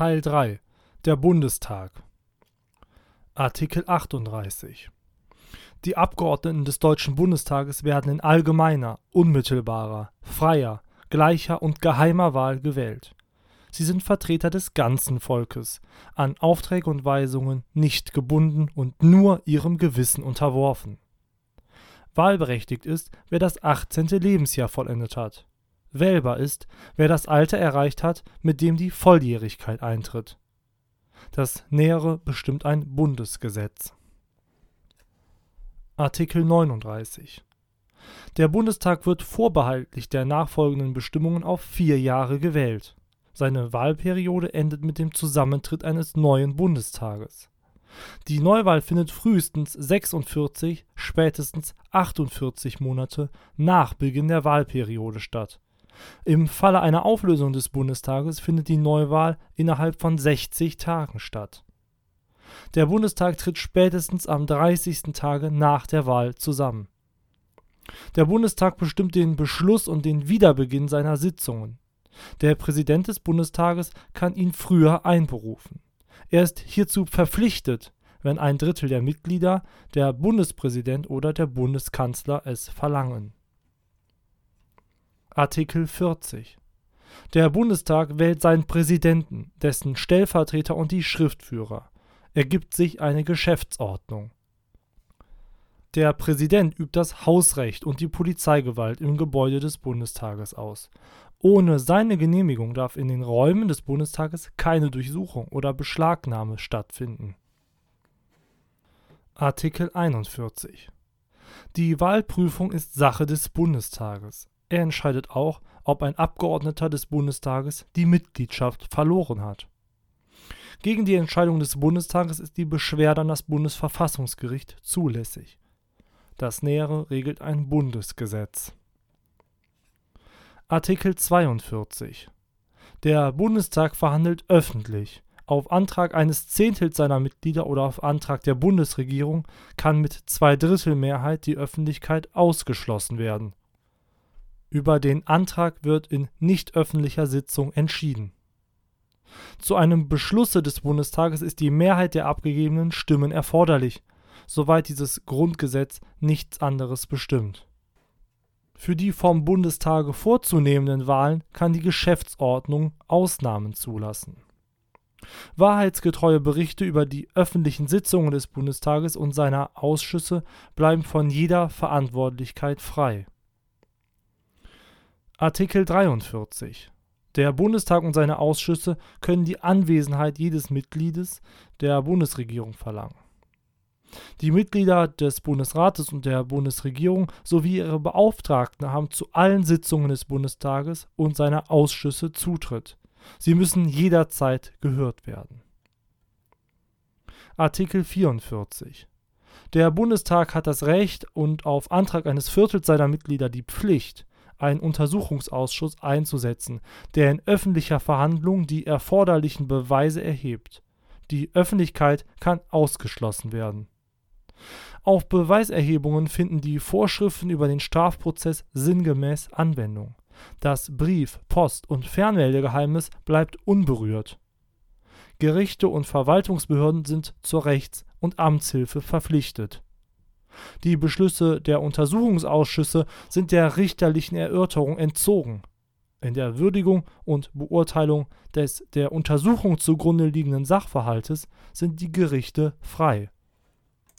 Teil 3 Der Bundestag Artikel 38 Die Abgeordneten des Deutschen Bundestages werden in allgemeiner, unmittelbarer, freier, gleicher und geheimer Wahl gewählt. Sie sind Vertreter des ganzen Volkes, an Aufträge und Weisungen nicht gebunden und nur ihrem Gewissen unterworfen. Wahlberechtigt ist, wer das 18. Lebensjahr vollendet hat. Wählbar ist, wer das Alter erreicht hat, mit dem die Volljährigkeit eintritt. Das Nähere bestimmt ein Bundesgesetz. Artikel 39 Der Bundestag wird vorbehaltlich der nachfolgenden Bestimmungen auf vier Jahre gewählt. Seine Wahlperiode endet mit dem Zusammentritt eines neuen Bundestages. Die Neuwahl findet frühestens 46, spätestens 48 Monate nach Beginn der Wahlperiode statt. Im Falle einer Auflösung des Bundestages findet die Neuwahl innerhalb von 60 Tagen statt. Der Bundestag tritt spätestens am 30. Tage nach der Wahl zusammen. Der Bundestag bestimmt den Beschluss und den Wiederbeginn seiner Sitzungen. Der Präsident des Bundestages kann ihn früher einberufen. Er ist hierzu verpflichtet, wenn ein Drittel der Mitglieder, der Bundespräsident oder der Bundeskanzler es verlangen. Artikel 40 Der Bundestag wählt seinen Präsidenten, dessen Stellvertreter und die Schriftführer. Er gibt sich eine Geschäftsordnung. Der Präsident übt das Hausrecht und die Polizeigewalt im Gebäude des Bundestages aus ohne seine Genehmigung darf in den Räumen des Bundestages keine Durchsuchung oder Beschlagnahme stattfinden. Artikel 41 Die Wahlprüfung ist Sache des Bundestages. Er entscheidet auch, ob ein Abgeordneter des Bundestages die Mitgliedschaft verloren hat. Gegen die Entscheidung des Bundestages ist die Beschwerde an das Bundesverfassungsgericht zulässig. Das Nähere regelt ein Bundesgesetz. Artikel 42 Der Bundestag verhandelt öffentlich. Auf Antrag eines Zehntels seiner Mitglieder oder auf Antrag der Bundesregierung kann mit Zweidrittelmehrheit die Öffentlichkeit ausgeschlossen werden. Über den Antrag wird in nicht öffentlicher Sitzung entschieden. Zu einem Beschlusse des Bundestages ist die Mehrheit der abgegebenen Stimmen erforderlich, soweit dieses Grundgesetz nichts anderes bestimmt für die vom Bundestage vorzunehmenden Wahlen kann die Geschäftsordnung Ausnahmen zulassen. Wahrheitsgetreue Berichte über die öffentlichen Sitzungen des Bundestages und seiner Ausschüsse bleiben von jeder Verantwortlichkeit frei. Artikel 43 Der Bundestag und seine Ausschüsse können die Anwesenheit jedes Mitgliedes der Bundesregierung verlangen die Mitglieder des Bundesrates und der Bundesregierung sowie ihre Beauftragten haben zu allen Sitzungen des Bundestages und seiner Ausschüsse Zutritt. Sie müssen jederzeit gehört werden. Artikel 44 Der Bundestag hat das Recht und auf Antrag eines Viertels seiner Mitglieder die Pflicht, einen Untersuchungsausschuss einzusetzen, der in öffentlicher Verhandlung die erforderlichen Beweise erhebt. Die Öffentlichkeit kann ausgeschlossen werden. Auf Beweiserhebungen finden die Vorschriften über den Strafprozess sinngemäß Anwendung. Das Brief-, Post- und Fernmeldegeheimnis bleibt unberührt. Gerichte und Verwaltungsbehörden sind zur Rechts- und Amtshilfe verpflichtet. Die Beschlüsse der Untersuchungsausschüsse sind der richterlichen Erörterung entzogen. In der Würdigung und Beurteilung des der Untersuchung zugrunde liegenden Sachverhaltes sind die Gerichte frei